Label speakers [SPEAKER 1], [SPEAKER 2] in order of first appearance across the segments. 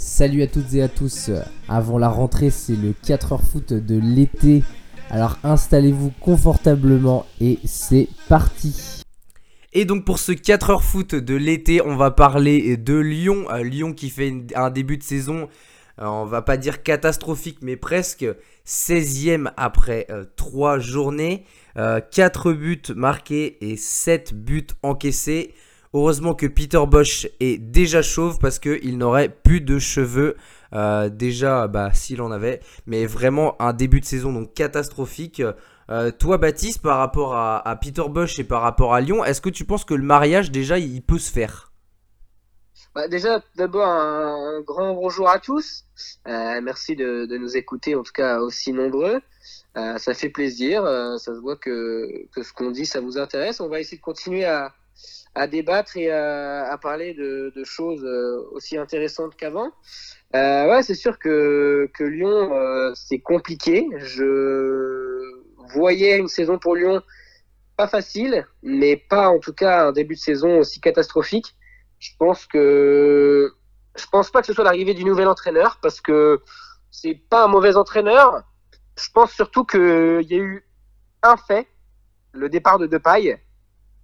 [SPEAKER 1] Salut à toutes et à tous. Avant la rentrée, c'est le 4h foot de l'été. Alors installez-vous confortablement et c'est parti.
[SPEAKER 2] Et donc pour ce 4h foot de l'été, on va parler de Lyon. Euh, Lyon qui fait un début de saison, euh, on va pas dire catastrophique, mais presque 16e après 3 euh, journées. 4 buts marqués et 7 buts encaissés. Heureusement que Peter Bosch est déjà chauve parce qu'il n'aurait plus de cheveux. Euh, déjà, bah, s'il en avait. Mais vraiment un début de saison donc catastrophique. Euh, toi, Baptiste, par rapport à, Peter Bosch et par rapport à Lyon, est-ce que tu penses que le mariage, déjà, il peut se faire?
[SPEAKER 3] Bah, Déjà, d'abord, un, grand bonjour à tous. Euh, merci de, nous écouter, en tout cas aussi nombreux. ça fait plaisir. ça se voit que, que ce qu'on dit, ça vous intéresse. On va essayer de continuer à, à débattre et à, parler de, choses euh, aussi intéressantes qu'avant. Euh, ouais, c'est sûr que, Lyon, euh, c'est compliqué. Je voyais une saison pour Lyon pas facile, mais pas en tout cas un début de saison aussi catastrophique. Je pense que je pense pas que ce soit l'arrivée du nouvel entraîneur parce que c'est pas un mauvais entraîneur. Je pense surtout qu'il y a eu un fait, le départ de Depay,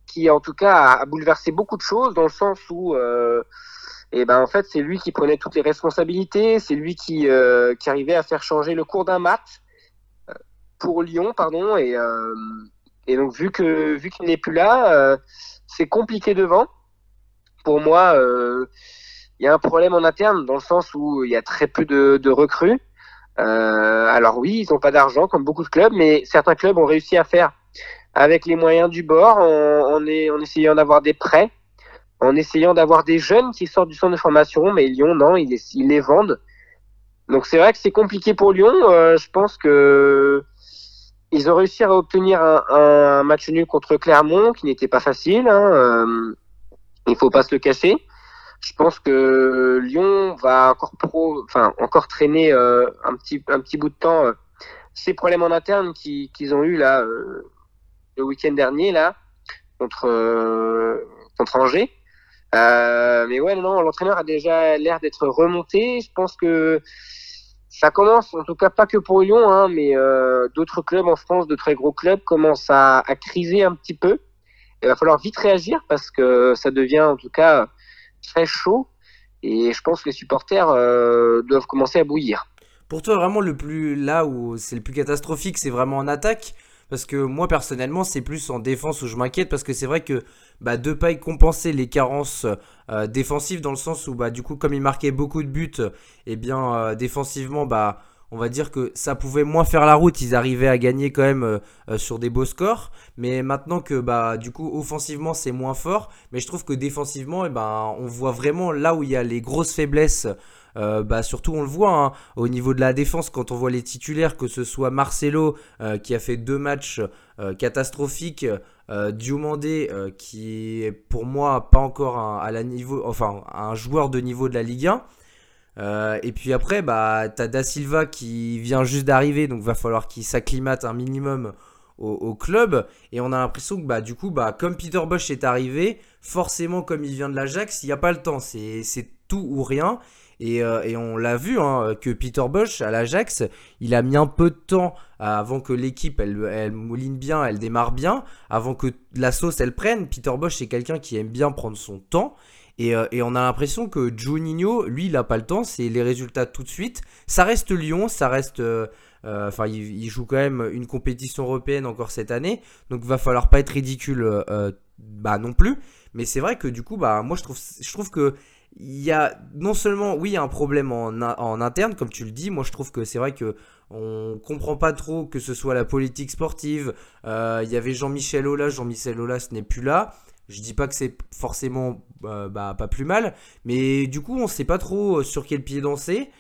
[SPEAKER 3] qui en tout cas a, bouleversé beaucoup de choses dans le sens où euh, et ben en fait c'est lui qui prenait toutes les responsabilités, c'est lui qui, euh, arrivait à faire changer le cours d'un match euh, pour Lyon pardon et, et donc vu que vu qu'il n'est plus là c'est compliqué devant. Pour moi il y a un problème en interne dans le sens où il y a très peu de, de recrues. Alors oui ils n'ont pas d'argent comme beaucoup de clubs mais certains clubs ont réussi à faire avec les moyens du bord, en, est, en essayant d'avoir des prêts, en essayant d'avoir des jeunes qui sortent du centre de formation, mais Lyon, non, ils les, ils les vendent. Donc c'est vrai que c'est compliqué pour Lyon. Euh, je pense que ils ont réussi à obtenir un, un match nul contre Clermont, qui n'était pas facile. Hein, euh, il faut pas se le cacher. Je pense que Lyon va encore pro, enfin encore traîner euh, un petit un petit bout de temps euh, ces problèmes en interne qu'ils ont eu là euh, le week-end dernier là contre euh, contre Angers. Euh, mais ouais, non, l'entraîneur a déjà l'air d'être remonté. Je pense que ça commence, en tout cas pas que pour Lyon, hein, mais euh, d'autres clubs en France, de très gros clubs, commencent à, criser un petit peu. Il va falloir vite réagir parce que ça devient en tout cas très chaud. Et je pense que les supporters doivent commencer à bouillir.
[SPEAKER 2] Pour toi, vraiment, le plus là où c'est le plus catastrophique, c'est vraiment en attaque parce que moi, personnellement, c'est plus en défense où je m'inquiète. Parce que c'est vrai que bah, Depay compensait les carences euh, défensives dans le sens où, bah, du coup, comme il marquait beaucoup de buts, et eh bien, euh, défensivement, bah, on va dire que ça pouvait moins faire la route. Ils arrivaient à gagner quand même euh, sur des beaux scores. Mais maintenant que, bah, du coup, offensivement, c'est moins fort. Mais je trouve que défensivement, eh ben, on voit vraiment là où il y a les grosses faiblesses euh, bah, surtout on le voit hein, au niveau de la défense quand on voit les titulaires, que ce soit Marcelo euh, qui a fait deux matchs euh, catastrophiques, Diomandé qui est pour moi pas encore un, à la niveau, enfin un joueur de niveau de la Ligue 1. et puis après, bah, t'as Da Silva qui vient juste d'arriver, donc va falloir qu'il s'acclimate un minimum au, club. Et on a l'impression que bah, du coup, bah, comme Peter Bosch est arrivé, forcément comme il vient de l'Ajax, il n'y a pas le temps. C'est tout ou rien. Euh, et, on l'a vu hein, que Peter Bosch à l'Ajax, il a mis un peu de temps avant que l'équipe elle, mouline bien, elle démarre bien, avant que la sauce elle prenne. Peter Bosch c'est quelqu'un qui aime bien prendre son temps. Et, euh, on a l'impression que Juninho, lui, il n'a pas le temps, c'est les résultats tout de suite. Ça reste Lyon, ça reste. Euh, enfin, il, joue quand même une compétition européenne encore cette année, donc va falloir pas être ridicule bah, non plus. Mais c'est vrai que du coup, bah, moi je trouve, je trouve que il y a non seulement, oui, un problème en, en, interne, comme tu le dis. Moi, je trouve que c'est vrai que on comprend pas trop que ce soit la politique sportive. Euh, il y avait Jean-Michel Aulas. Jean-Michel Aulas n'est plus là. Je dis pas que c'est forcément euh, bah, pas plus mal, mais du coup, on sait pas trop euh, sur quel pied danser.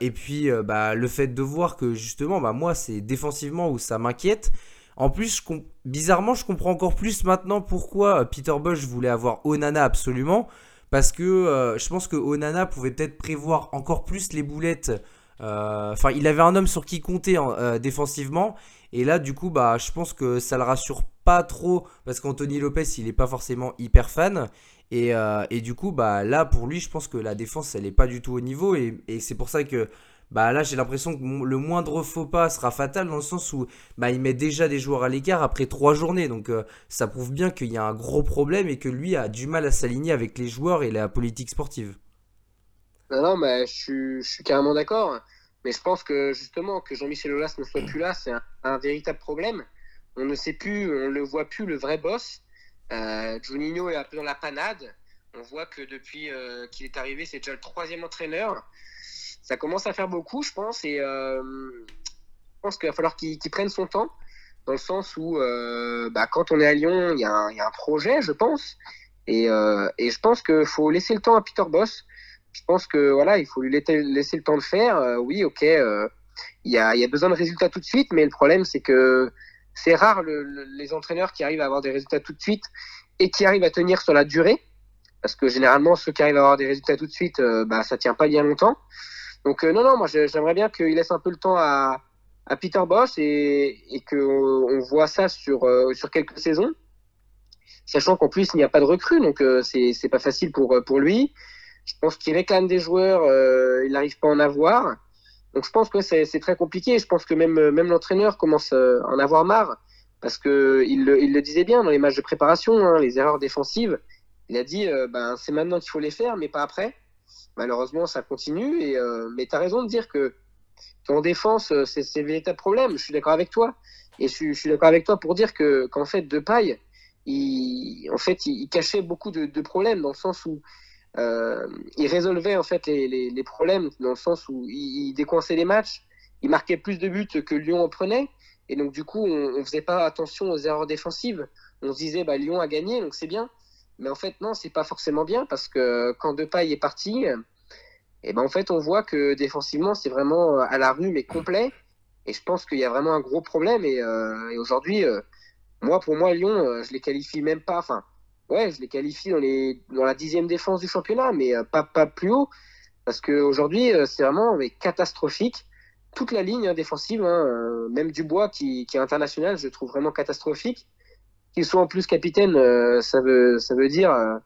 [SPEAKER 2] et puis, bah, le fait de voir que justement, bah, moi, c'est défensivement où ça m'inquiète. En plus, bizarrement, je comprends encore plus maintenant pourquoi Peter Bosch voulait avoir Onana absolument. Parce que euh, je pense que Onana pouvait peut-être prévoir encore plus les boulettes. Euh, enfin, il avait un homme sur qui compter euh, défensivement. Et là, du coup, bah, je pense que ça le rassure pas trop. Parce qu'Anthony Lopez, il n'est pas forcément hyper fan. Et, du coup, bah, là, pour lui, je pense que la défense, elle n'est pas du tout au niveau. Et c'est pour ça que bah, là, j'ai l'impression que le moindre faux pas sera fatal dans le sens où bah, il met déjà des joueurs à l'écart après trois journées. Donc, euh, ça prouve bien qu'il y a un gros problème et que lui a du mal à s'aligner avec les joueurs et la politique sportive.
[SPEAKER 3] Non, non, mais je suis, carrément d'accord. Mais je pense que justement, que Jean-Michel Aulas ne soit plus là, c'est un, véritable problème. On ne sait plus, on ne le voit plus, le vrai boss. Euh, Juninho est un peu dans la panade. On voit que depuis euh, qu'il est arrivé, c'est déjà le troisième entraîneur. Ça commence à faire beaucoup, je pense. Et euh, je pense qu'il va falloir qu'il prenne son temps, dans le sens où, euh, bah, quand on est à Lyon, il y, a un projet, je pense. Et, euh, je pense qu'il faut laisser le temps à Peter Boss je pense que voilà, il faut lui laisser, le temps de faire. Oui, ok, il y, a, y, a, besoin de résultats tout de suite, mais le problème c'est que c'est rare les entraîneurs qui arrivent à avoir des résultats tout de suite et qui arrivent à tenir sur la durée, parce que généralement ceux qui arrivent à avoir des résultats tout de suite, euh, bah ça tient pas bien longtemps. Donc non, non, moi j'aimerais bien qu'il laisse un peu le temps à, à Peter Bosch et, qu'on on voit ça sur, sur quelques saisons, sachant qu'en plus il n'y a pas de recrue, donc c'est pas facile pour, pour lui. Je pense qu'il réclame des joueurs, euh, il n'arrive pas à en avoir. Donc je pense que c'est très compliqué. Je pense que même, même l'entraîneur commence à en avoir marre parce que il le, il le disait bien dans les matchs de préparation, hein, les erreurs défensives. Il a dit, euh, ben, c'est maintenant qu'il faut les faire, mais pas après. Malheureusement, ça continue. Et, euh, mais tu as raison de dire que qu'en défense, euh, c'est le véritable problème. Je suis d'accord avec toi. Et je, suis d'accord avec toi pour dire que qu'en fait, Depay, il, en fait, il, cachait beaucoup de, problèmes dans le sens où euh, il résolvait en fait les, problèmes dans le sens où il, décoinçait les matchs, il marquait plus de buts que Lyon en prenait, et donc du coup on, on faisait pas attention aux erreurs défensives. On se disait bah Lyon a gagné donc c'est bien, mais en fait non c'est pas forcément bien parce que quand Depay est parti, et ben en fait on voit que défensivement c'est vraiment à la rue mais complet, et je pense qu'il y a vraiment un gros problème et, euh, aujourd'hui euh, moi pour moi Lyon euh, je les qualifie même pas, enfin ouais, je les qualifie dans, les, dans la dixième défense du championnat, mais pas, pas plus haut. Parce qu'aujourd'hui, c'est vraiment mais, catastrophique. Toute la ligne hein, défensive, hein, même Dubois qui, qui est international, je trouve vraiment catastrophique. Qu'il soit en plus capitaine, euh, ça, veut, ça veut dire euh,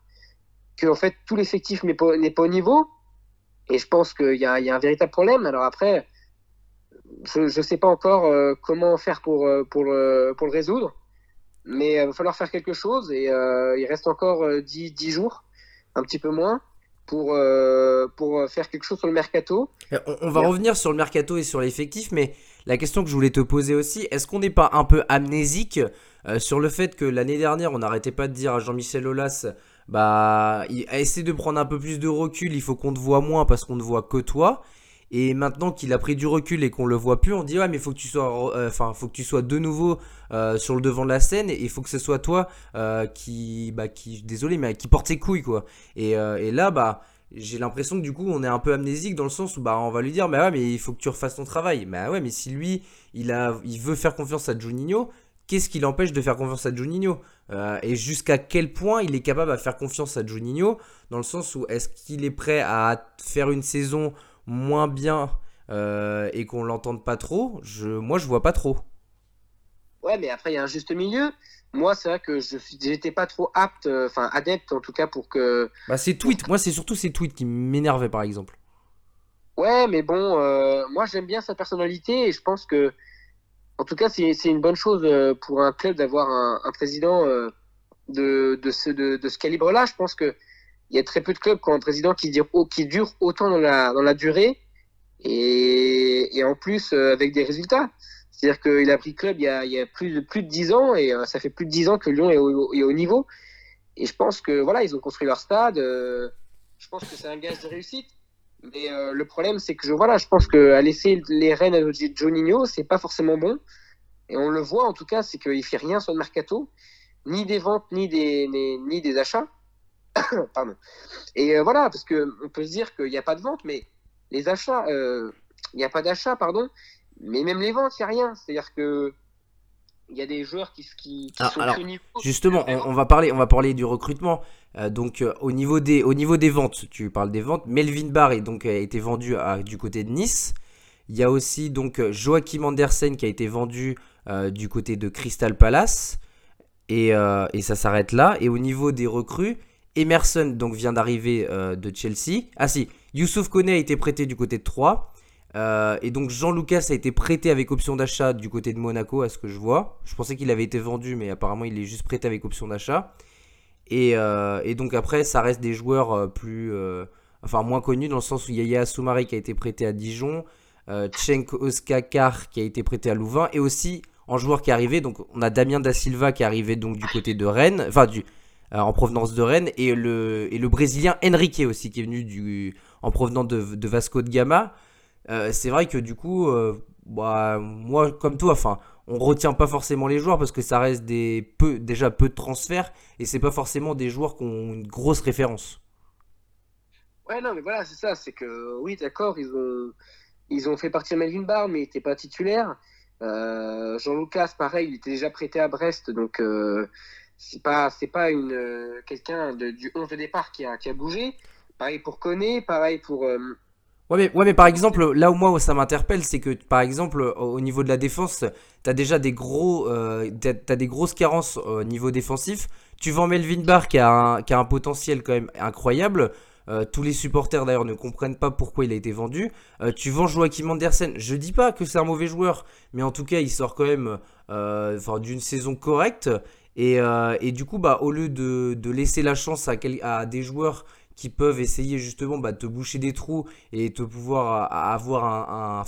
[SPEAKER 3] que en fait, tout l'effectif n'est pas, pas au niveau. Et je pense qu'il y a, y a un véritable problème. Alors après, je ne sais pas encore euh, comment faire pour, pour, le, pour le résoudre mais il va falloir faire quelque chose et euh, il reste encore 10, euh, 10, jours, un petit peu moins, pour, euh, pour faire quelque chose sur le mercato.
[SPEAKER 2] On, on va revenir sur le mercato et sur l'effectif, mais la question que je voulais te poser aussi, est-ce qu'on n'est pas un peu amnésique euh, sur le fait que l'année dernière, on n'arrêtait pas de dire à Jean-Michel Aulas, bah, essaie de prendre un peu plus de recul, il faut qu'on te voit moins parce qu'on ne voit que toi. Et maintenant qu'il a pris du recul et qu'on le voit plus, on dit ouais mais faut que tu sois, euh, enfin faut que tu sois de nouveau euh, sur le devant de la scène et il faut que ce soit toi qui, bah qui, désolé mais qui porte ses couilles quoi. Et, et là bah j'ai l'impression que du coup on est un peu amnésique dans le sens où bah on va lui dire mais ouais mais il faut que tu refasses ton travail. Mais ouais mais si lui il a, il veut faire confiance à Juninho, qu'est-ce qui l'empêche de faire confiance à Juninho euh, Et jusqu'à quel point il est capable à faire confiance à Juninho Dans le sens où est-ce qu'il est prêt à faire une saison moins bien euh, et qu'on l'entende pas trop, je, moi je vois pas trop.
[SPEAKER 3] Ouais, mais après il y a un juste milieu. Moi, c'est vrai que je n'étais pas trop apte, enfin euh, adepte en tout cas pour que.
[SPEAKER 2] Bah, ces tweets, moi c'est surtout ces tweets qui m'énervaient par exemple.
[SPEAKER 3] Ouais, mais bon, moi j'aime bien sa personnalité et je pense que, en tout cas, c'est une bonne chose euh, pour un club d'avoir un, un, président euh, de, de, ce, de, de ce calibre-là. Je pense que il y a très peu de clubs qui ont un président qui dure, qui dure autant dans la, dans la durée et, et en plus euh, avec des résultats. C'est-à-dire qu'il a pris club il y a, il y a plus, de, plus de 10 ans et ça fait plus de 10 ans que Lyon est au, est au niveau. Et je pense que voilà, ils ont construit leur stade. Je pense que c'est un gage de réussite. Mais euh, le problème, c'est que je, voilà, je pense qu'à laisser les rênes à Juninho, c'est pas forcément bon. Et on le voit en tout cas, c'est qu'il fait rien sur le mercato, ni des ventes, ni des, ni, ni des achats. Pardon. Et euh, voilà, parce que on peut se dire qu'il n'y a pas de vente, mais les achats, euh, il n'y a pas d'achat, pardon, mais même les ventes, il n'y a rien. C'est-à-dire que il y a des joueurs qui, qui, qui
[SPEAKER 2] alors,
[SPEAKER 3] sont
[SPEAKER 2] alors. Justement, on, on, va parler, on va parler du recrutement. Euh, donc euh, au niveau des, au niveau des ventes, tu parles des ventes. Melvin Barr est donc a été vendu à, du côté de Nice. Il y a aussi donc Joachim Andersen qui a été vendu euh, du côté de Crystal Palace. Et, et ça s'arrête là. Et au niveau des recrues, Emerson donc vient d'arriver de Chelsea. Ah si, Youssouf Kone a été prêté du côté de 3. et donc Jean Lucas a été prêté avec option d'achat du côté de Monaco, à ce que je vois. Je pensais qu'il avait été vendu, mais apparemment il est juste prêté avec option d'achat. Et, et, donc après, ça reste des joueurs plus, enfin moins connus dans le sens où Yaya Soumari qui a été prêté à Dijon, euh, Cenk Oskakar qui a été prêté à Louvain et aussi en joueur qui est arrivé, donc on a Damien Da Silva qui est arrivé donc du côté de Rennes, enfin euh, en provenance de Rennes et le et le brésilien Henrique aussi qui est venu du en provenant de, Vasco de Gama. Euh, c'est vrai que du coup, bah, moi comme toi, enfin on retient pas forcément les joueurs parce que ça reste des peu déjà peu de transferts et c'est pas forcément des joueurs qui ont une grosse référence.
[SPEAKER 3] Ouais, non, mais voilà, c'est ça. C'est que, oui, d'accord, ils ont, ils ont fait partir Melvin Barr, mais il n'était pas titulaire. Euh, Jean-Lucas, pareil, il était déjà prêté à Brest, donc euh, c'est pas, c'est pas euh, quelqu'un du 11 de départ qui a, bougé. Pareil pour Koné, pareil pour. Euh,
[SPEAKER 2] ouais mais, ouais, mais par exemple, là où moi ça m'interpelle, c'est que par exemple, au niveau de la défense, tu as déjà des, gros, t'as, des grosses carences au niveau défensif. Tu vends Melvin Barr qui a, un, qui a un potentiel quand même incroyable. Euh, tous les supporters d'ailleurs ne comprennent pas pourquoi il a été vendu. Euh, tu vends Joachim Andersen. Je dis pas que c'est un mauvais joueur, mais en tout cas, il sort quand même euh, d'une saison correcte. Et, du coup, bah, au lieu de, laisser la chance à, à, des joueurs qui peuvent essayer justement bah, de te boucher des trous et te pouvoir avoir un.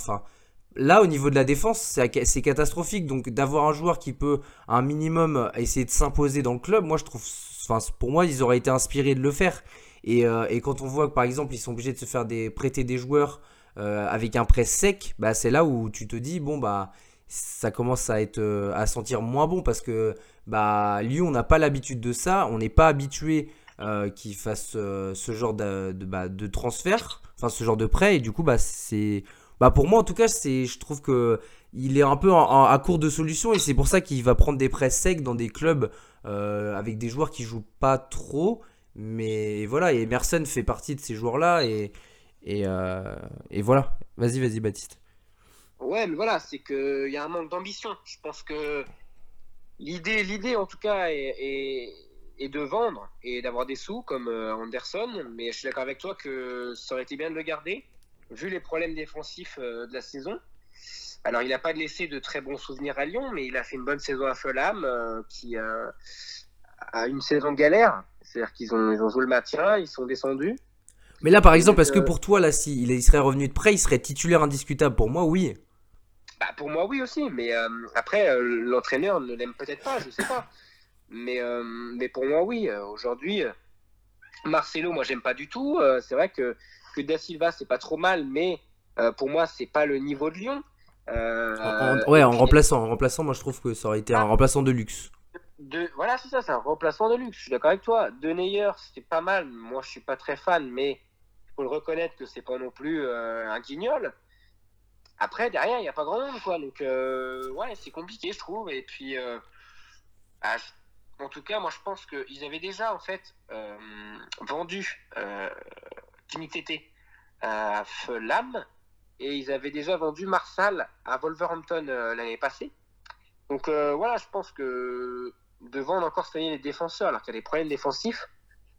[SPEAKER 2] Là, au niveau de la défense, c'est catastrophique. Donc, d'avoir un joueur qui peut, un minimum, essayer de s'imposer dans le club, moi, je trouve. Enfin, pour moi, ils auraient été inspirés de le faire. Euh, et, quand on voit que par exemple ils sont obligés de se faire prêter des joueurs euh, avec un prêt sec, bah, c'est là où tu te dis bon bah ça commence à être euh, sentir moins bon parce que bah Lyon n'a pas l'habitude de ça, on n'est pas habitué qu'ils fassent ce genre de, bah, de, transfert, enfin ce genre de prêt et du coup bah c'est bah pour moi en tout cas c'est je trouve que il est un peu à court de solutions et c'est pour ça qu'il va prendre des prêts secs dans des clubs avec des joueurs qui jouent pas trop mais voilà, et Emerson fait partie de ces joueurs-là. Et, et, euh, voilà. Vas-y, vas-y, Baptiste.
[SPEAKER 3] Ouais, mais voilà, c'est qu'il y a un manque d'ambition. Je pense que l'idée, l'idée en tout cas, est, de vendre et d'avoir des sous comme euh, Anderson. Mais je suis d'accord avec toi que ça aurait été bien de le garder, vu les problèmes défensifs euh, de la saison. Alors, il n'a pas laissé de très bons souvenirs à Lyon, mais il a fait une bonne saison à Fulham, qui a une saison de galère. C'est-à-dire qu'ils ont, ils ont joué le maintien, ils sont descendus.
[SPEAKER 2] Mais là, par exemple, est-ce que pour toi, là, s'il il serait revenu de près, il serait titulaire indiscutable? Pour moi, oui.
[SPEAKER 3] Bah, pour moi, oui aussi. Mais euh, après, euh, l'entraîneur ne l'aime peut-être pas, je sais pas. Mais, euh, mais pour moi, oui. Aujourd'hui, Marcelo, moi, j'aime pas du tout. c'est vrai que, que Da Silva, c'est pas trop mal, mais pour moi, c'est pas le niveau de Lyon.
[SPEAKER 2] ouais, en remplaçant, en remplaçant, moi, je trouve que ça aurait été un ah. remplaçant de luxe
[SPEAKER 3] voilà, c'est ça, c'est un remplacement de luxe. Je suis d'accord avec toi. De Neyer, c'est pas mal. Moi, je suis pas très fan, mais il faut le reconnaître que c'est pas non plus euh, un guignol. Après, derrière, il n'y a pas grand monde, quoi. Donc, euh, ouais, c'est compliqué, je trouve. Et puis, euh, bah, en tout cas, moi, je pense qu'ils avaient déjà, en fait, vendu Kimi à Fulham et ils avaient déjà vendu Marsal à Wolverhampton l'année passée. Donc voilà, je pense que de vendre encore année les défenseurs alors qu'il y a des problèmes défensifs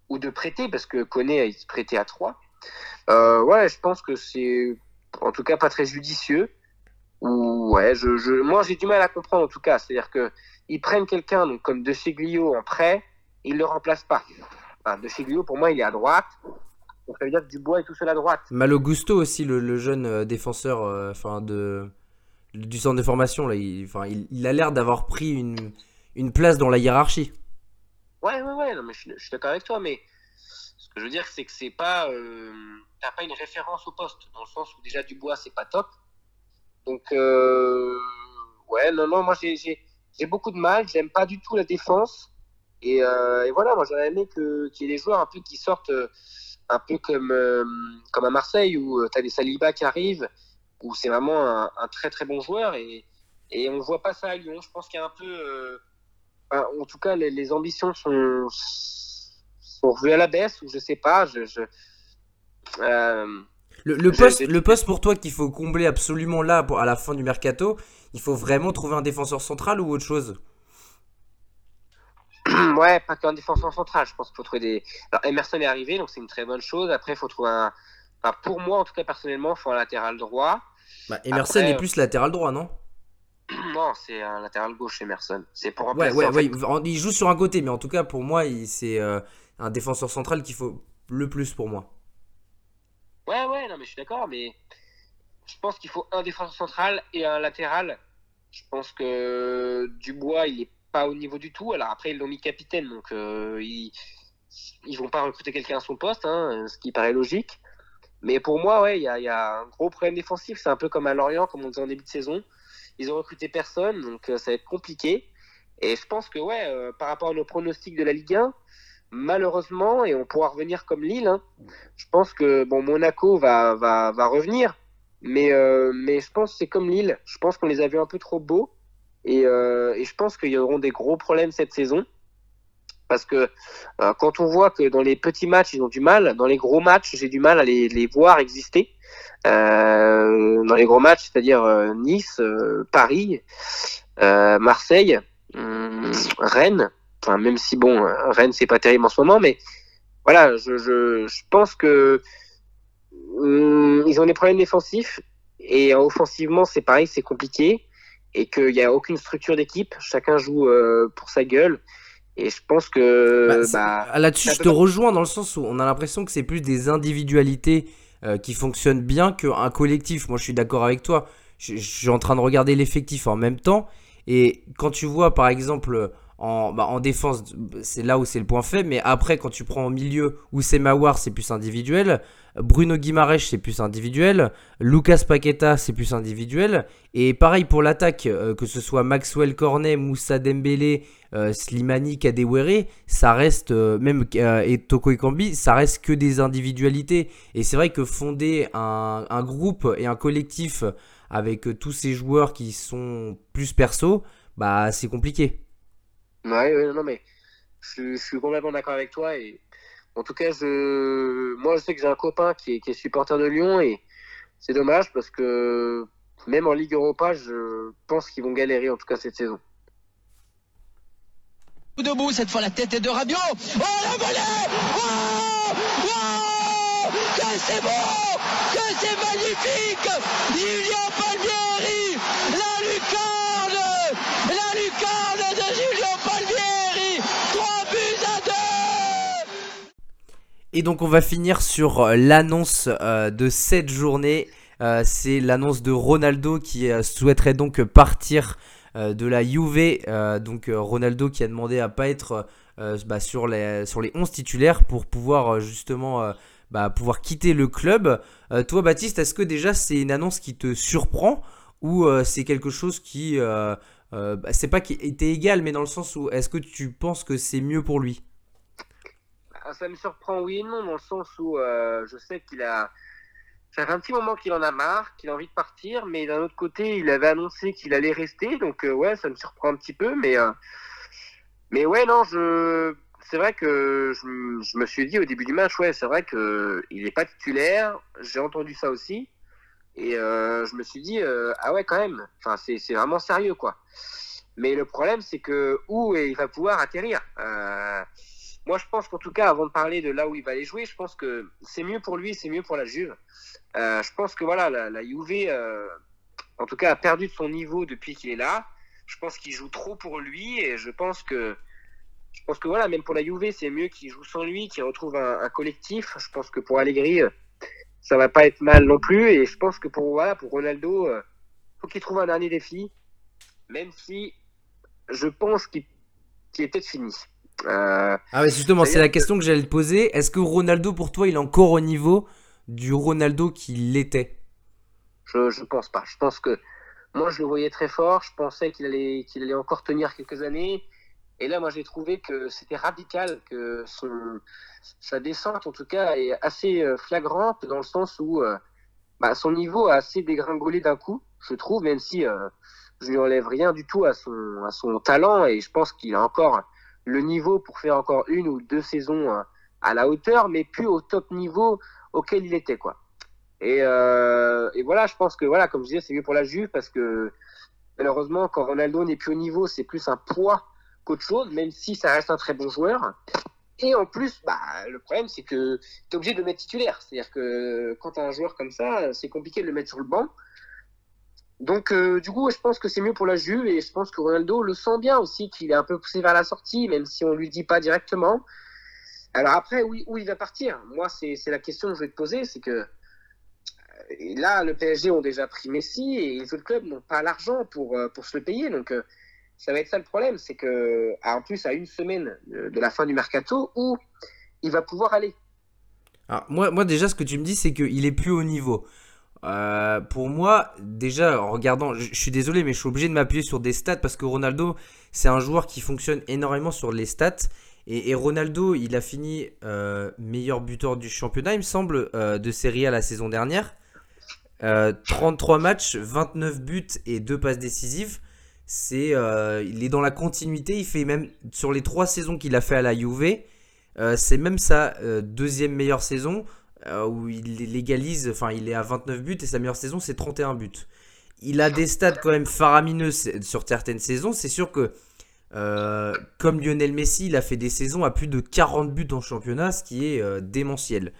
[SPEAKER 3] ou de prêter parce que Koné a été prêté à 3. Euh, ouais, je pense que c'est en tout cas pas très judicieux. Ou ouais, je moi j'ai du mal à comprendre en tout cas. C'est-à-dire que ils prennent quelqu'un comme De Cheglio en prêt, ils le remplacent pas. Enfin, de Cheglio pour moi il est à droite. Donc ça veut dire que Dubois est tout seul à droite.
[SPEAKER 2] Malo Gusto aussi, le, jeune euh, défenseur euh, enfin de, du centre de formation, là, il, enfin, il a l'air d'avoir pris une, une place dans la hiérarchie.
[SPEAKER 3] Ouais, ouais, ouais, non, mais je, suis d'accord avec toi, mais ce que je veux dire, c'est que c'est pas. Euh, t'as pas une référence au poste, dans le sens où déjà Dubois, c'est pas top. Donc, euh, ouais, non, non, moi j'ai beaucoup de mal, j'aime pas du tout la défense. Et, euh, et voilà, moi j'aurais aimé qu'il y ait des joueurs un peu qui sortent euh, un peu comme, euh, comme à Marseille, où tu as des Saliba qui arrivent, où c'est vraiment un, très très bon joueur. Et, et on voit pas ça à Lyon. Je pense qu'il y a un peu en tout cas, les, ambitions sont, sont revues à la baisse, ou je sais pas. Je,
[SPEAKER 2] euh, le, poste, le poste pour toi qu'il faut combler absolument là pour, à la fin du mercato, il faut vraiment trouver un défenseur central ou autre chose?
[SPEAKER 3] Ouais, pas qu'un défenseur central. Je pense qu'il faut trouver des. Alors, Emerson est arrivé, donc c'est une très bonne chose. Après, il faut trouver un. Enfin, pour moi, en tout cas, personnellement, il faut un latéral droit.
[SPEAKER 2] Bah, Emerson
[SPEAKER 3] Après,
[SPEAKER 2] est plus latéral droit, non?
[SPEAKER 3] Non, c'est un latéral gauche, Emerson. C'est pour
[SPEAKER 2] Ouais,
[SPEAKER 3] remplacer.
[SPEAKER 2] ouais, ouais. en- Il joue sur un côté, mais en tout cas, pour moi, c'est euh, un défenseur central qu'il faut le plus pour moi.
[SPEAKER 3] Ouais, ouais, non, mais je suis d'accord, mais je pense qu'il faut un défenseur central et un latéral. Je pense que Dubois, il est pas au niveau du tout. Alors après, ils l'ont mis capitaine, donc euh, ils, ils vont pas recruter quelqu'un à son poste, hein, ce qui paraît logique. Mais pour moi, ouais, il y a, un gros problème défensif. C'est un peu comme à Lorient, comme on disait en début de saison. Ils ont recruté personne, donc euh, ça va être compliqué. Et je pense que, ouais, euh, par rapport à nos pronostics de la Ligue 1, malheureusement, et on pourra revenir comme Lille, hein, je pense que bon Monaco va, revenir, mais, euh, mais je pense que c'est comme Lille. Je pense qu'on les a vus un peu trop beaux et, euh, je pense qu'il y auront des gros problèmes cette saison. Parce que euh, quand on voit que dans les petits matchs, ils ont du mal, dans les gros matchs, j'ai du mal à les, voir exister. Dans les gros matchs, c'est-à-dire Nice, Paris, Marseille, hum, Rennes, enfin, même si bon, Rennes, c'est pas terrible en ce moment, mais voilà, je, je, je pense que hum, ils ont des problèmes défensifs et offensivement, c'est pareil, c'est compliqué et qu'il n'y a aucune structure d'équipe. Chacun joue euh, pour sa gueule. Et je pense que
[SPEAKER 2] Bah,
[SPEAKER 3] bah,
[SPEAKER 2] ah, Là-dessus, je te rejoins dans le sens où on a l'impression que c'est plus des individualités euh, qui fonctionnent bien qu'un collectif. Moi, je suis d'accord avec toi. Je, je suis en train de regarder l'effectif en même temps. Et quand tu vois, par exemple, en, bah, en défense, c'est là où c'est le point faible. Mais après, quand tu prends au milieu où c'est c'est plus individuel. Bruno Guimaraes, c'est plus individuel. Lucas Paqueta, c'est plus individuel. Et pareil pour l'attaque, euh, que ce soit Maxwell Cornet, Moussa Dembélé, euh, Slimani, Kadewere, ça reste, euh, même et Toko Ekambi, ça reste que des individualités. Et c'est vrai que fonder un, un groupe et un collectif avec tous ces joueurs qui sont plus perso, bah c'est compliqué.
[SPEAKER 3] Ouais, ouais, non, mais je, suis complètement d'accord avec toi. Et en tout cas, je, moi, je sais que j'ai un copain qui est, qui est supporter de Lyon et c'est dommage parce que même en Ligue Europa, je pense qu'ils vont galérer en tout cas cette saison.
[SPEAKER 4] Debout, cette fois la tête est de Rabiot. Oh la volée Oh Oh Que c'est beau Que c'est magnifique Julien Palmieri La lucarne La lucarne de Julien Palmieri 3 buts à 2
[SPEAKER 2] Et donc on va finir sur euh, l'annonce euh, de cette journée. Euh, c'est l'annonce de Ronaldo qui souhaiterait donc partir de la Juve. Donc Ronaldo qui a demandé à pas être bah, sur, les, sur les 11 titulaires pour pouvoir justement bah, pouvoir quitter le club. Toi Baptiste, est-ce que déjà c'est une annonce qui te surprend ou c'est quelque chose qui... bah, c'est pas qui était égal mais dans le sens où est-ce que tu penses que c'est mieux pour lui?
[SPEAKER 3] Ça me surprend, oui et non, dans le sens où euh, je sais qu'il a. Ça fait un petit moment qu'il en a marre, qu'il a envie de partir, mais d'un autre côté, il avait annoncé qu'il allait rester, donc euh, ouais, ça me surprend un petit peu, mais. euh, Mais ouais, non, je. C'est vrai que je, me suis dit au début du match, ouais, c'est vrai que il est pas titulaire. J'ai entendu ça aussi, et je me suis dit, ah ouais, quand même. Enfin, c'est vraiment sérieux, quoi. Mais le problème, c'est que où il va pouvoir atterrir. Moi, je pense qu'en tout cas, avant de parler de là où il va aller jouer, je pense que c'est mieux pour lui, c'est mieux pour la Juve. Euh, je pense que voilà, la, la Juve, euh, en tout cas, a perdu de son niveau depuis qu'il est là. Je pense qu'il joue trop pour lui et je pense que, je pense que voilà, même pour la Juve, c'est mieux qu'il joue sans lui, qu'il retrouve un, un collectif. Je pense que pour Allegri, euh, ça va pas être mal non plus. Et je pense que pour voilà, pour Ronaldo, euh, faut qu'il trouve un dernier défi, même si je pense qu'il qu'il est peut-être fini. Euh,
[SPEAKER 2] Ah ouais, justement, c'est la question que j'allais te poser. Est-ce que Ronaldo, pour toi, il est encore au niveau du Ronaldo qu'il était?
[SPEAKER 3] Je, je pense pas. Je pense que moi, je le voyais très fort. Je pensais qu'il allait, qu'il allait encore tenir quelques années. Et là, moi, j'ai trouvé que c'était radical, que son, sa descente, en tout cas, est assez euh, flagrante dans le sens où euh, bah, son niveau a assez dégringolé d'un coup, je trouve, même si euh, je lui enlève rien du tout à son, à son talent. Et je pense qu'il a encore le niveau pour faire encore une ou deux saisons euh, à la hauteur, mais plus au top niveau auquel il était, quoi. Et, euh, et voilà, je pense que voilà, comme je disais, c'est mieux pour la Juve parce que malheureusement, quand Ronaldo n'est plus au niveau, c'est plus un poids qu'autre chose, même si ça reste un très bon joueur. Et en plus, bah, le problème, c'est que tu es obligé de le mettre titulaire. C'est-à-dire que quand tu as un joueur comme ça, c'est compliqué de le mettre sur le banc. Donc, euh, du coup, je pense que c'est mieux pour la Juve et je pense que Ronaldo le sent bien aussi, qu'il est un peu poussé vers la sortie, même si on lui dit pas directement. Alors après, où, il va partir? Moi, c'est la question que je vais te poser, c'est que euh, là, le PSG ont déjà pris Messi et les autres clubs n'ont pas l'argent pour, euh, pour se le payer. Donc, ça va être ça le problème, c'est que, en plus, à une semaine de la fin du mercato, où il va pouvoir aller?
[SPEAKER 2] Alors, moi, moi, déjà, ce que tu me dis, c'est qu'il est plus au niveau. Euh, pour moi, déjà, en regardant, je, suis désolé, mais je suis obligé de m'appuyer sur des stats parce que Ronaldo, c'est un joueur qui fonctionne énormément sur les stats. Et, Ronaldo, il a fini euh, meilleur buteur du championnat, il me semble, euh, de Serie A la saison dernière. 33 matchs, 29 buts et 2 passes décisives c'est il est dans la continuité. Il fait même sur les trois saisons qu'il a fait à la Juve, c'est même sa deuxième meilleure saison où il légalise. Enfin, il est à 29 buts et sa meilleure saison c'est 31 buts. Il a des stats quand même faramineux sur certaines saisons. C'est sûr que comme Lionel Messi, il a fait des saisons à plus de 40 buts en championnat, ce qui est démentiel.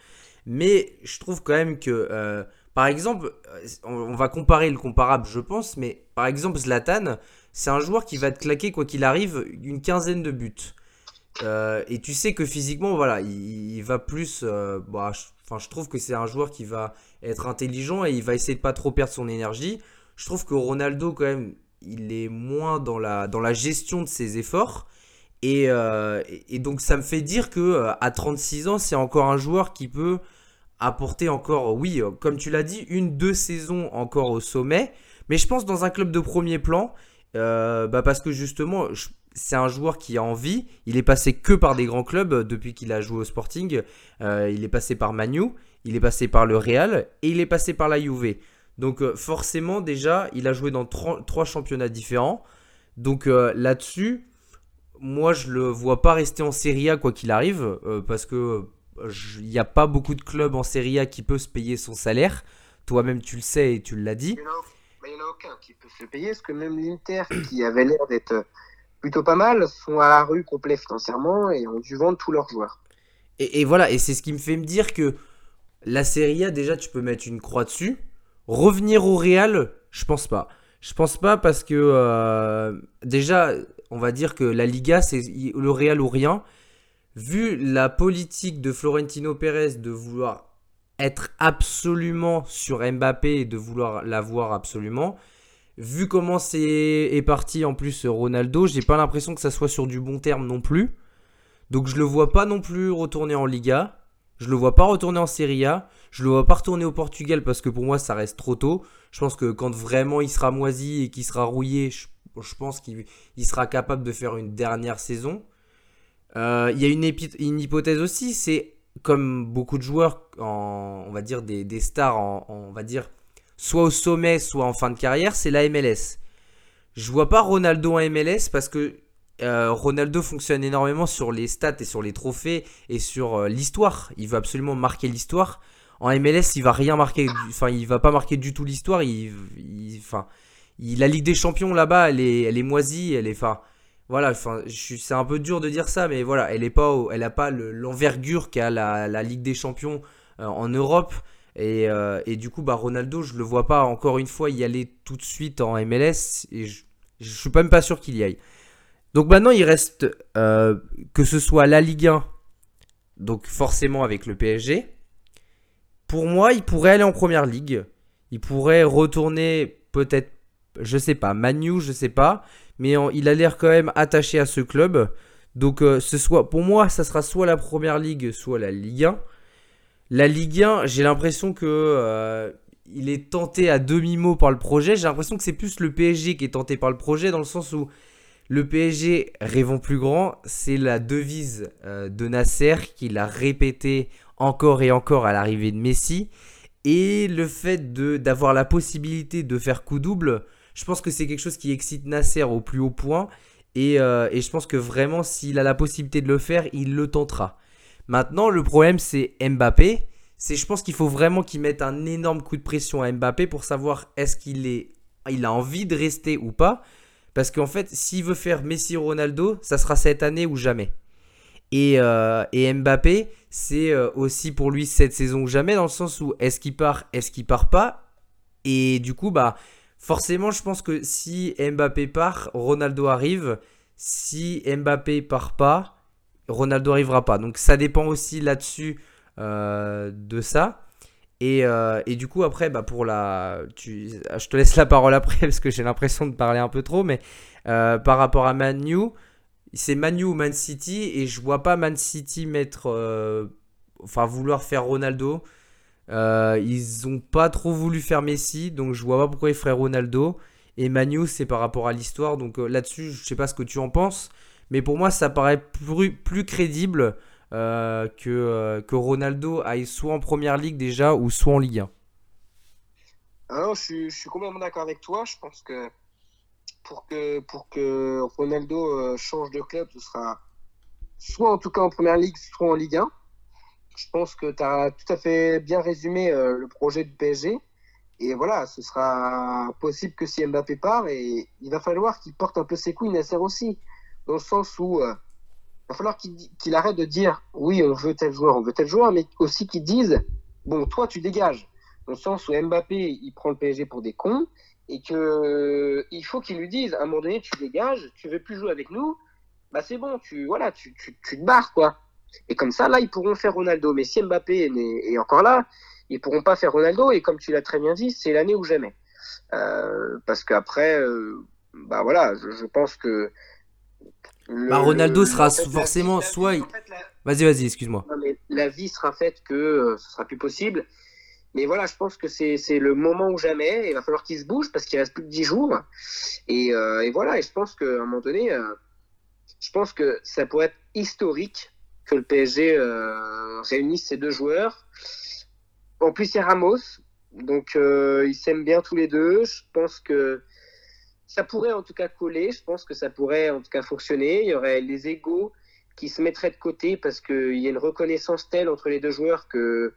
[SPEAKER 2] Mais je trouve quand même que par exemple, on va comparer le comparable, je pense, mais par exemple, Zlatan, c'est un joueur qui va te claquer, quoi qu'il arrive, une quinzaine de buts. Euh, et tu sais que physiquement, voilà, il, va plus. Euh, bah, je, trouve que c'est un joueur qui va être intelligent et il va essayer de pas trop perdre son énergie. Je trouve que Ronaldo, quand même, il est moins dans la, dans la gestion de ses efforts. Et, euh, donc, ça me fait dire que à 36 ans, c'est encore un joueur qui peut apporter encore, oui, comme tu l'as dit, une, deux saisons encore au sommet. Mais je pense dans un club de premier plan, euh, bah parce que justement, c'est un joueur qui a envie. Il est passé que par des grands clubs euh, depuis qu'il a joué au Sporting. Euh, il est passé par Manu, il est passé par le Real et il est passé par la Juve. Donc forcément, déjà, il a joué dans trois championnats différents. Donc là-dessus, moi, je le vois pas rester en Serie A quoi qu'il arrive, parce que il n'y a pas beaucoup de clubs en Serie A qui peuvent se payer son salaire. Toi-même, tu le sais et tu l'as dit
[SPEAKER 3] il n'y en a aucun qui peut se payer, parce que même l'Inter, qui avait l'air d'être plutôt pas mal, sont à la rue complet financièrement et ont dû vendre tous leurs joueurs.
[SPEAKER 2] Et, voilà, et c'est ce qui me fait me dire que la Serie A, déjà, tu peux mettre une croix dessus. Revenir au Real, je pense pas. Je pense pas parce que euh, déjà, on va dire que la Liga, c'est le Real ou rien. Vu la politique de Florentino Pérez de vouloir être absolument sur Mbappé et de vouloir l'avoir absolument. Vu comment c'est est parti en plus Ronaldo, j'ai pas l'impression que ça soit sur du bon terme non plus. Donc je le vois pas non plus retourner en Liga. Je le vois pas retourner en Serie A. Je le vois pas retourner au Portugal parce que pour moi ça reste trop tôt. Je pense que quand vraiment il sera moisi et qu'il sera rouillé, je, pense qu'il sera capable de faire une dernière saison. Euh, il y a une, hypothèse aussi, c'est comme beaucoup de joueurs, on va dire des, stars, on va dire soit au sommet, soit en fin de carrière, c'est la MLS. Je vois pas Ronaldo en MLS parce que euh, Ronaldo fonctionne énormément sur les stats et sur les trophées et sur euh, l'histoire. Il veut absolument marquer l'histoire. En MLS, il va rien marquer, enfin il va pas marquer du tout l'histoire. Il, enfin, la Ligue des Champions là-bas, elle est, elle est moisie, elle est, enfin, voilà, c'est un peu dur de dire ça, mais voilà, elle n'a pas, elle a pas l'envergure qu'a la, Ligue des Champions euh, en Europe. Euh, et, du coup, bah, Ronaldo, je le vois pas encore une fois y aller tout de suite en MLS. Et je, ne suis même pas sûr qu'il y aille. Donc maintenant, il reste euh, que ce soit la Ligue 1, donc forcément avec le PSG. Pour moi, il pourrait aller en première ligue. Il pourrait retourner peut-être, je sais pas, Manu, je sais pas mais il a l'air quand même attaché à ce club. Donc euh, ce soit, pour moi, ça sera soit la Première Ligue, soit la Ligue 1. La Ligue 1, j'ai l'impression que euh, il est tenté à demi-mot par le projet. J'ai l'impression que c'est plus le PSG qui est tenté par le projet, dans le sens où le PSG, rêvons plus grand, c'est la devise euh, de Nasser qu'il a répété encore et encore à l'arrivée de Messi. Et le fait d'avoir la possibilité de faire coup double, je pense que c'est quelque chose qui excite Nasser au plus haut point. Euh, et, je pense que vraiment, s'il a la possibilité de le faire, il le tentera. Maintenant, le problème, c'est Mbappé. C'est, je pense qu'il faut vraiment qu'il mette un énorme coup de pression à Mbappé pour savoir est-ce qu'il est, il a envie de rester ou pas. Parce qu'en fait, s'il veut faire Messi-Ronaldo, ça sera cette année ou jamais. Et, euh, et Mbappé, c'est euh, aussi pour lui cette saison ou jamais, dans le sens où est-ce qu'il part, est-ce qu'il part pas? Et du coup, bah, forcément, je pense que si Mbappé part, Ronaldo arrive. Si Mbappé part pas, Ronaldo arrivera pas. Donc ça dépend aussi là-dessus euh, de ça. Et, euh, et, du coup, après, bah, pour la. Tu, je te laisse la parole après parce que j'ai l'impression de parler un peu trop. Mais euh, par rapport à Manu, c'est Manu ou Man City. Et je vois pas Man City mettre. enfin, vouloir faire Ronaldo. ils ont pas trop voulu faire Messi. Donc je vois pas pourquoi ils feraient Ronaldo. Et Manu, c'est par rapport à l'histoire. Donc là-dessus, je sais pas ce que tu en penses. Mais pour moi, ça paraît plus, crédible euh, que, euh, que Ronaldo aille soit en première ligue déjà ou soit en Ligue 1.
[SPEAKER 3] Alors, je, suis, je suis complètement d'accord avec toi. Je pense que pour que, pour que Ronaldo euh, change de club, ce sera soit en tout cas en première ligue, soit en Ligue 1. Je pense que tu as tout à fait bien résumé le projet du PSG. Et voilà, ce sera possible que si Mbappé part, et il va falloir qu'il porte un peu ses couilles, Nasser aussi dans le sens où il euh, va falloir qu'il arrête de dire oui, on veut tel joueur, on veut tel joueur, mais aussi qu'il dise bon, toi, tu dégages. Dans le sens où Mbappé, il prend le PSG pour des cons et que euh, il faut qu'il lui dise à un moment donné, tu dégages, tu veux plus jouer avec nous, bah c'est bon, tu voilà, tu, tu, tu, te barres quoi. Et comme ça, là, ils pourront faire Ronaldo. Mais si Mbappé est, encore là, ils pourront pas faire Ronaldo. Et comme tu l'as très bien dit, c'est l'année ou jamais. Euh, parce qu'après, bah voilà, je, pense que
[SPEAKER 2] bah, Ronaldo sera forcément soit. Vas-y, vas-y, excuse-moi.
[SPEAKER 3] La vie sera faite que euh, ce sera plus possible. Mais voilà, je pense que c'est le moment ou jamais. Il va falloir qu'il se bouge parce qu'il reste plus de 10 jours. Et, euh, et voilà, et je pense qu'à un moment donné, euh, je pense que ça pourrait être historique que le PSG réunisse ces deux joueurs. En plus, il y a Ramos. Donc, ils s'aiment bien tous les deux. Je pense que ça pourrait en tout cas coller. Je pense que ça pourrait en tout cas fonctionner. Il y aurait les égaux qui se mettraient de côté parce qu'il y a une reconnaissance telle entre les deux joueurs que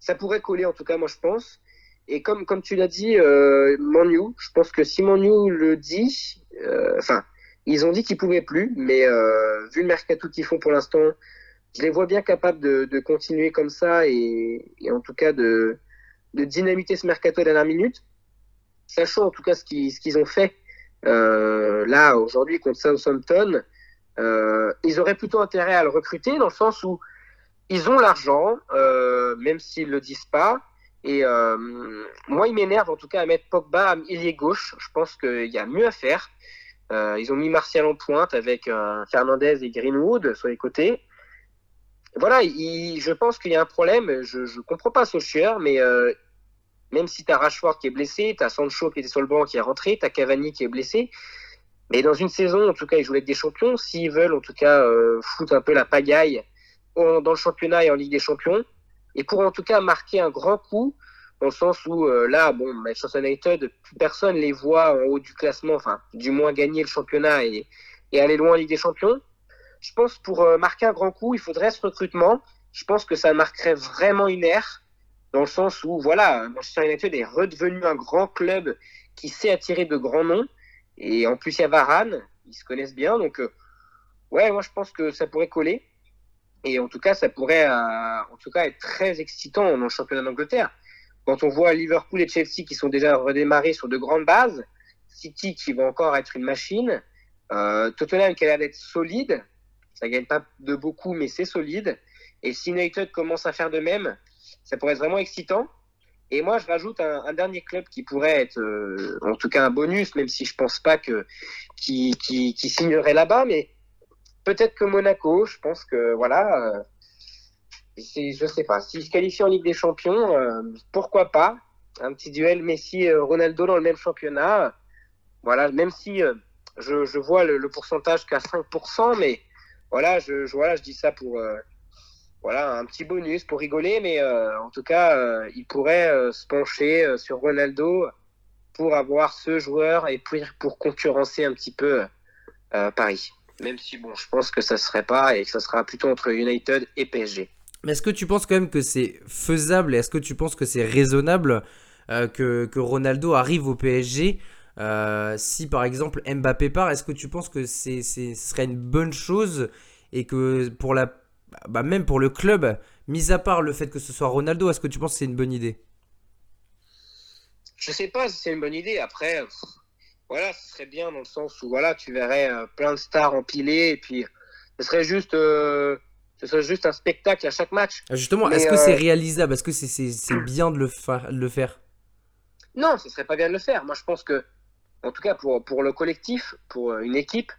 [SPEAKER 3] ça pourrait coller en tout cas, moi je pense. Et comme, comme tu l'as dit, euh, Manu, je pense que si Manu le dit, euh, enfin, ils ont dit qu'ils pouvaient plus, mais euh, vu le mercato qu'ils font pour l'instant, je les vois bien capables de, continuer comme ça et, et en tout cas de, de dynamiter ce mercato à la dernière minute sachant en tout cas ce qu'ils ont fait euh, là aujourd'hui contre Southampton, euh, ils auraient plutôt intérêt à le recruter dans le sens où ils ont l'argent, euh, même s'ils le disent pas. Et moi, il m'énerve en tout cas à mettre Pogba à ailier gauche. Je pense qu'il y a mieux à faire. Ils ont mis Martial en pointe avec euh, Fernandez et Greenwood sur les côtés. Voilà, il, je pense qu'il y a un problème. Je ne comprends pas Solskjaer, mais même si tu as Rashford qui est blessé, tu as Sancho qui était sur le banc qui est rentré, tu as Cavani qui est blessé. Mais dans une saison, en tout cas, ils jouent avec des champions. S'ils veulent, en tout cas, euh, foutre un peu la pagaille dans le championnat et en Ligue des Champions, et pour en tout cas marquer un grand coup, dans le sens où euh, là, bon, Manchester United, plus personne les voit en haut du classement, enfin, du moins gagner le championnat et, aller loin en Ligue des Champions. Je pense pour euh, marquer un grand coup, il faudrait ce recrutement. Je pense que ça marquerait vraiment une ère dans le sens où, voilà, Manchester United est redevenu un grand club qui sait attirer de grands noms. Et en plus, il y a Varane, ils se connaissent bien. Donc, euh, ouais, moi, je pense que ça pourrait coller. Et en tout cas, ça pourrait euh, en tout cas être très excitant dans le championnat d'Angleterre. Quand on voit Liverpool et Chelsea qui sont déjà redémarrés sur de grandes bases, City qui va encore être une machine, euh, Tottenham qui a l'air d'être solide, ça gagne pas de beaucoup, mais c'est solide. Et si United commence à faire de même, ça pourrait être vraiment excitant. Et moi, je rajoute un, dernier club qui pourrait être, euh, en tout cas, un bonus, même si je pense pas que qui, signerait là-bas, mais peut-être que Monaco. Je pense que voilà, euh, je sais pas. S'ils se qualifient en Ligue des Champions, euh, pourquoi pas? Un petit duel Messi-Ronaldo dans le même championnat. Voilà, même si euh, je, vois le, pourcentage qu'à 5%, mais voilà, je, je, voilà, je dis ça pour voilà, un petit bonus pour rigoler, mais euh, en tout cas, euh, il pourrait euh, se pencher sur Ronaldo pour avoir ce joueur et pour, pour concurrencer un petit peu Paris. Même si, bon, je pense que ça ne serait pas et que ça sera plutôt entre United et PSG.
[SPEAKER 2] Mais est-ce que tu penses quand même que c'est faisable est-ce que tu penses que c'est raisonnable que, que, Ronaldo arrive au PSG si par exemple Mbappé part, est-ce que tu penses que ce serait une bonne chose et que pour la, bah, même pour le club, mis à part le fait que ce soit Ronaldo, est-ce que tu penses que c'est une bonne idée?
[SPEAKER 3] Je sais pas si c'est une bonne idée. Après, pff, voilà, ce serait bien dans le sens où voilà, tu verrais euh, plein de stars empilées et puis ce serait juste, euh, ce serait juste un spectacle à chaque match.
[SPEAKER 2] Justement,
[SPEAKER 3] Mais,
[SPEAKER 2] est-ce que
[SPEAKER 3] euh,
[SPEAKER 2] c'est réalisable? Est-ce que c'est, c'est bien de le, fa- le faire?
[SPEAKER 3] Non, ce serait pas bien de le faire. Moi, je pense que, en tout cas pour pour le collectif, pour euh, une équipe,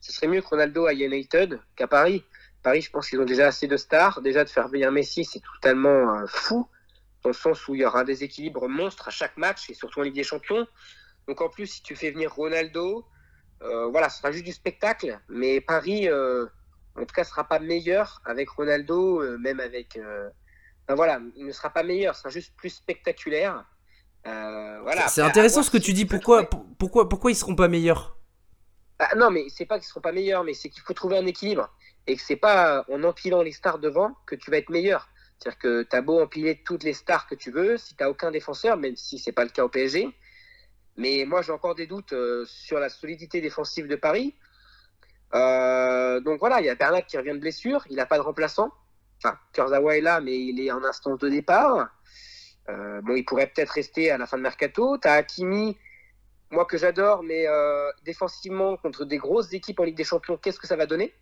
[SPEAKER 3] ce serait mieux que Ronaldo à United qu'à Paris. Paris, je pense qu'ils ont déjà assez de stars. Déjà de faire venir Messi, c'est totalement euh, fou dans le sens où il y aura un déséquilibre monstre à chaque match et surtout en Ligue des Champions. Donc en plus, si tu fais venir Ronaldo, euh, voilà, ce sera juste du spectacle. Mais Paris, euh, en tout cas, sera pas meilleur avec Ronaldo, même avec. enfin, voilà, il ne sera pas meilleur, ce sera juste plus spectaculaire. Voilà.
[SPEAKER 2] C'est intéressant ce que tu dis. Pourquoi, pourquoi, pourquoi ils seront pas meilleurs?
[SPEAKER 3] Ah, non, mais c'est pas qu'ils seront pas meilleurs, mais c'est qu'il faut trouver un équilibre. Et que c'est pas en empilant les stars devant que tu vas être meilleur. C'est-à-dire que tu as beau empiler toutes les stars que tu veux, si tu aucun défenseur, même si c'est pas le cas au PSG. Mais moi, j'ai encore des doutes euh, sur la solidité défensive de Paris. Euh, donc voilà, il y a Bernat qui revient de blessure, il n'a pas de remplaçant. Enfin, Kurzawa est là, mais il est en instance de départ. Euh, bon, il pourrait peut-être rester à la fin de mercato. Tu as Hakimi, moi que j'adore, mais euh, défensivement contre des grosses équipes en Ligue des Champions, qu'est-ce que ça va donner?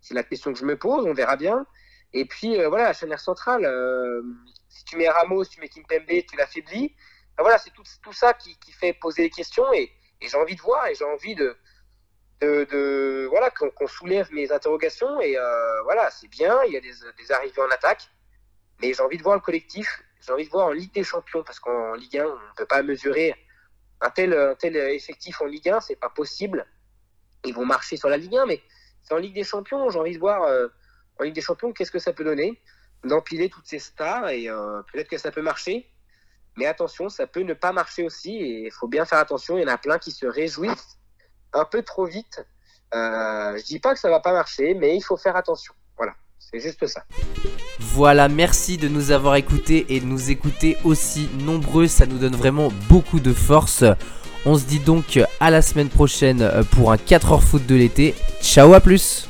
[SPEAKER 3] C'est la question que je me pose, on verra bien. Et puis euh, voilà, la chaîne centrale, euh, si tu mets Ramos, tu mets Kimpembe, tu l'affaiblis. Ben voilà, c'est tout, tout ça qui, qui fait poser des questions et, et j'ai envie de voir et j'ai envie de, de, de voilà qu'on qu'on soulève mes interrogations et euh, voilà, c'est bien, il y a des, des arrivées en attaque, mais j'ai envie de voir le collectif, j'ai envie de voir en Ligue des Champions parce qu'en Ligue 1, on ne peut pas mesurer un tel, un tel effectif en Ligue 1, c'est pas possible. Ils vont marcher sur la Ligue 1, mais c'est en Ligue des Champions. J'ai envie de voir euh, en Ligue des Champions qu'est-ce que ça peut donner, d'empiler toutes ces stars et euh, peut-être que ça peut marcher. Mais attention, ça peut ne pas marcher aussi et il faut bien faire attention. Il y en a plein qui se réjouissent un peu trop vite. Euh, je dis pas que ça va pas marcher, mais il faut faire attention. C'est juste ça.
[SPEAKER 2] Voilà, merci de nous avoir écoutés et de nous écouter aussi nombreux. Ça nous donne vraiment beaucoup de force. On se dit donc à la semaine prochaine pour un 4 heures foot de l'été. Ciao, à plus